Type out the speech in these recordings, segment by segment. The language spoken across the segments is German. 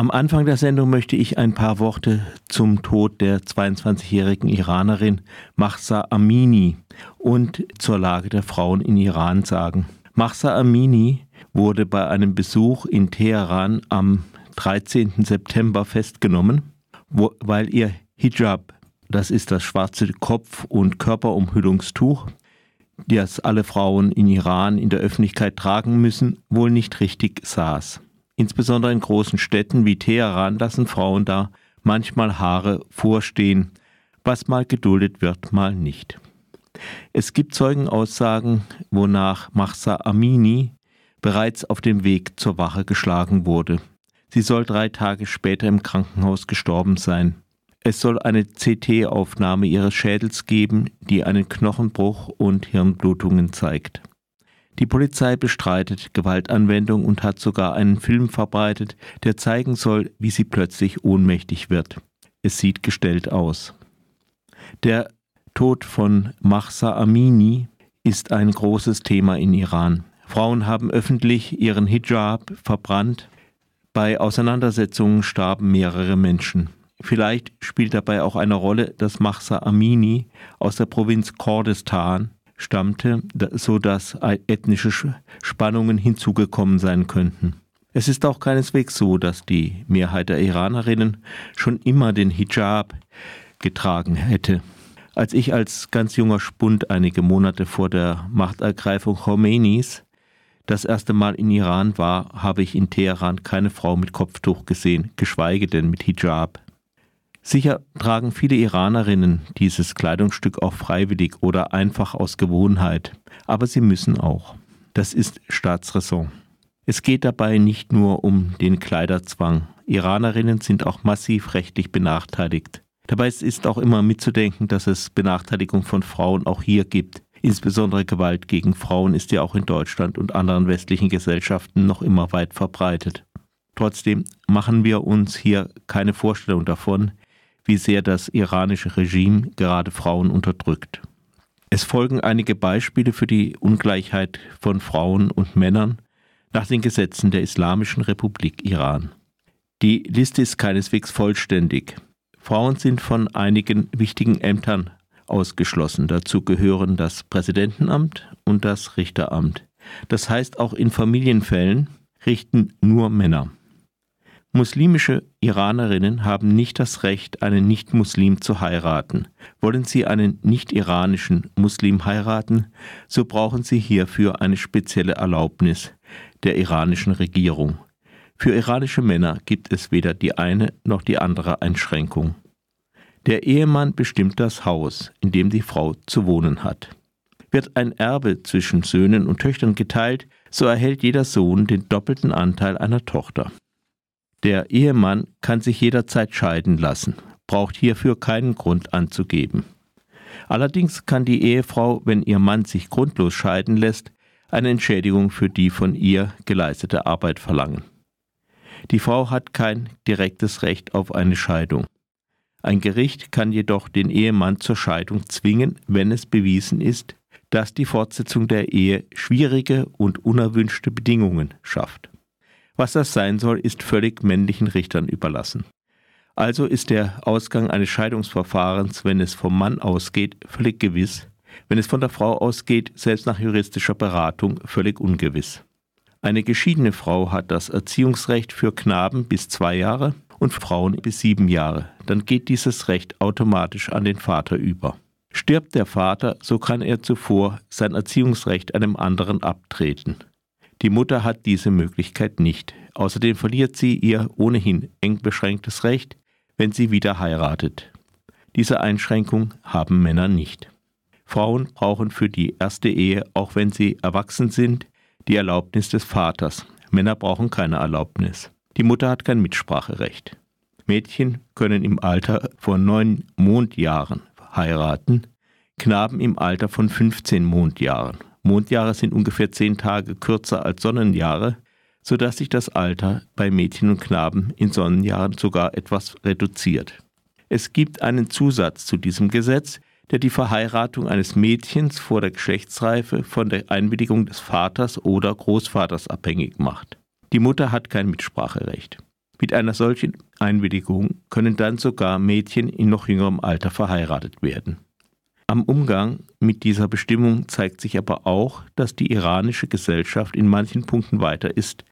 Am Anfang der Sendung möchte ich ein paar Worte zum Tod der 22-jährigen Iranerin Mahsa Amini und zur Lage der Frauen in Iran sagen. Mahsa Amini wurde bei einem Besuch in Teheran am 13. September festgenommen, wo, weil ihr Hijab, das ist das schwarze Kopf- und Körperumhüllungstuch, das alle Frauen in Iran in der Öffentlichkeit tragen müssen, wohl nicht richtig saß. Insbesondere in großen Städten wie Teheran lassen Frauen da manchmal Haare vorstehen, was mal geduldet wird, mal nicht. Es gibt Zeugenaussagen, wonach Mahsa Amini bereits auf dem Weg zur Wache geschlagen wurde. Sie soll drei Tage später im Krankenhaus gestorben sein. Es soll eine CT-Aufnahme ihres Schädels geben, die einen Knochenbruch und Hirnblutungen zeigt. Die Polizei bestreitet Gewaltanwendung und hat sogar einen Film verbreitet, der zeigen soll, wie sie plötzlich ohnmächtig wird. Es sieht gestellt aus. Der Tod von Mahsa Amini ist ein großes Thema in Iran. Frauen haben öffentlich ihren Hijab verbrannt. Bei Auseinandersetzungen starben mehrere Menschen. Vielleicht spielt dabei auch eine Rolle, dass Mahsa Amini aus der Provinz Kurdistan stammte, so dass ethnische Spannungen hinzugekommen sein könnten. Es ist auch keineswegs so, dass die Mehrheit der Iranerinnen schon immer den Hijab getragen hätte. Als ich als ganz junger Spund einige Monate vor der Machtergreifung Khomeinis das erste Mal in Iran war, habe ich in Teheran keine Frau mit Kopftuch gesehen, geschweige denn mit Hijab. Sicher tragen viele Iranerinnen dieses Kleidungsstück auch freiwillig oder einfach aus Gewohnheit, aber sie müssen auch. Das ist Staatsräson. Es geht dabei nicht nur um den Kleiderzwang. Iranerinnen sind auch massiv rechtlich benachteiligt. Dabei ist auch immer mitzudenken, dass es Benachteiligung von Frauen auch hier gibt. Insbesondere Gewalt gegen Frauen ist ja auch in Deutschland und anderen westlichen Gesellschaften noch immer weit verbreitet. Trotzdem machen wir uns hier keine Vorstellung davon, wie sehr das iranische Regime gerade Frauen unterdrückt. Es folgen einige Beispiele für die Ungleichheit von Frauen und Männern nach den Gesetzen der Islamischen Republik Iran. Die Liste ist keineswegs vollständig. Frauen sind von einigen wichtigen Ämtern ausgeschlossen. Dazu gehören das Präsidentenamt und das Richteramt. Das heißt, auch in Familienfällen richten nur Männer. Muslimische Iranerinnen haben nicht das Recht, einen Nicht-Muslim zu heiraten. Wollen sie einen nicht-iranischen Muslim heiraten, so brauchen sie hierfür eine spezielle Erlaubnis der iranischen Regierung. Für iranische Männer gibt es weder die eine noch die andere Einschränkung. Der Ehemann bestimmt das Haus, in dem die Frau zu wohnen hat. Wird ein Erbe zwischen Söhnen und Töchtern geteilt, so erhält jeder Sohn den doppelten Anteil einer Tochter. Der Ehemann kann sich jederzeit scheiden lassen, braucht hierfür keinen Grund anzugeben. Allerdings kann die Ehefrau, wenn ihr Mann sich grundlos scheiden lässt, eine Entschädigung für die von ihr geleistete Arbeit verlangen. Die Frau hat kein direktes Recht auf eine Scheidung. Ein Gericht kann jedoch den Ehemann zur Scheidung zwingen, wenn es bewiesen ist, dass die Fortsetzung der Ehe schwierige und unerwünschte Bedingungen schafft. Was das sein soll, ist völlig männlichen Richtern überlassen. Also ist der Ausgang eines Scheidungsverfahrens, wenn es vom Mann ausgeht, völlig gewiss, wenn es von der Frau ausgeht, selbst nach juristischer Beratung, völlig ungewiss. Eine geschiedene Frau hat das Erziehungsrecht für Knaben bis zwei Jahre und Frauen bis sieben Jahre. Dann geht dieses Recht automatisch an den Vater über. Stirbt der Vater, so kann er zuvor sein Erziehungsrecht einem anderen abtreten. Die Mutter hat diese Möglichkeit nicht. Außerdem verliert sie ihr ohnehin eng beschränktes Recht, wenn sie wieder heiratet. Diese Einschränkung haben Männer nicht. Frauen brauchen für die erste Ehe, auch wenn sie erwachsen sind, die Erlaubnis des Vaters. Männer brauchen keine Erlaubnis. Die Mutter hat kein Mitspracherecht. Mädchen können im Alter von neun Mondjahren heiraten, Knaben im Alter von 15 Mondjahren. Mondjahre sind ungefähr zehn Tage kürzer als Sonnenjahre, sodass sich das Alter bei Mädchen und Knaben in Sonnenjahren sogar etwas reduziert. Es gibt einen Zusatz zu diesem Gesetz, der die Verheiratung eines Mädchens vor der Geschlechtsreife von der Einwilligung des Vaters oder Großvaters abhängig macht. Die Mutter hat kein Mitspracherecht. Mit einer solchen Einwilligung können dann sogar Mädchen in noch jüngerem Alter verheiratet werden. Am Umgang mit dieser Bestimmung zeigt sich aber auch, dass die iranische Gesellschaft in manchen Punkten weiter ist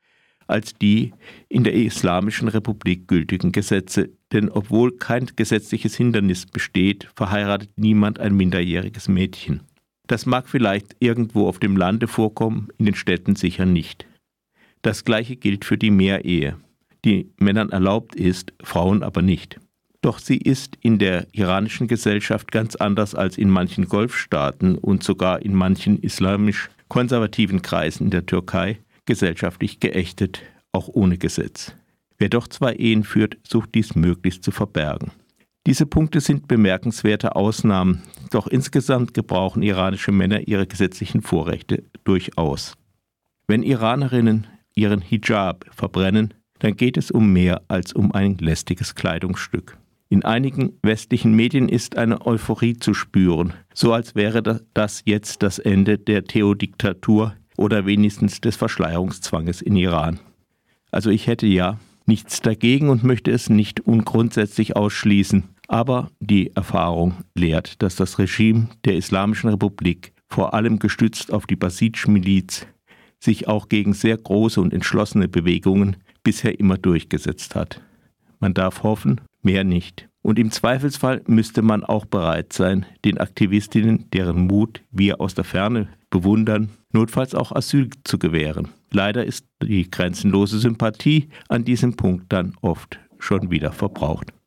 als die in der Islamischen Republik gültigen Gesetze, denn obwohl kein gesetzliches Hindernis besteht, verheiratet niemand ein minderjähriges Mädchen. Das mag vielleicht irgendwo auf dem Lande vorkommen, in den Städten sicher nicht. Das gleiche gilt für die Mehrehe, die Männern erlaubt ist, Frauen aber nicht. Doch sie ist in der iranischen Gesellschaft ganz anders als in manchen Golfstaaten und sogar in manchen islamisch konservativen Kreisen in der Türkei gesellschaftlich geächtet, auch ohne Gesetz. Wer doch zwei Ehen führt, sucht dies möglichst zu verbergen. Diese Punkte sind bemerkenswerte Ausnahmen, doch insgesamt gebrauchen iranische Männer ihre gesetzlichen Vorrechte durchaus. Wenn Iranerinnen ihren Hijab verbrennen, dann geht es um mehr als um ein lästiges Kleidungsstück. In einigen westlichen Medien ist eine Euphorie zu spüren, so als wäre das jetzt das Ende der Theodiktatur oder wenigstens des Verschleierungszwanges in Iran. Also ich hätte ja nichts dagegen und möchte es nicht ungrundsätzlich ausschließen, aber die Erfahrung lehrt, dass das Regime der Islamischen Republik, vor allem gestützt auf die Basij-Miliz, sich auch gegen sehr große und entschlossene Bewegungen bisher immer durchgesetzt hat. Man darf hoffen, mehr nicht. Und im Zweifelsfall müsste man auch bereit sein, den Aktivistinnen, deren Mut wir aus der Ferne bewundern, notfalls auch Asyl zu gewähren. Leider ist die grenzenlose Sympathie an diesem Punkt dann oft schon wieder verbraucht.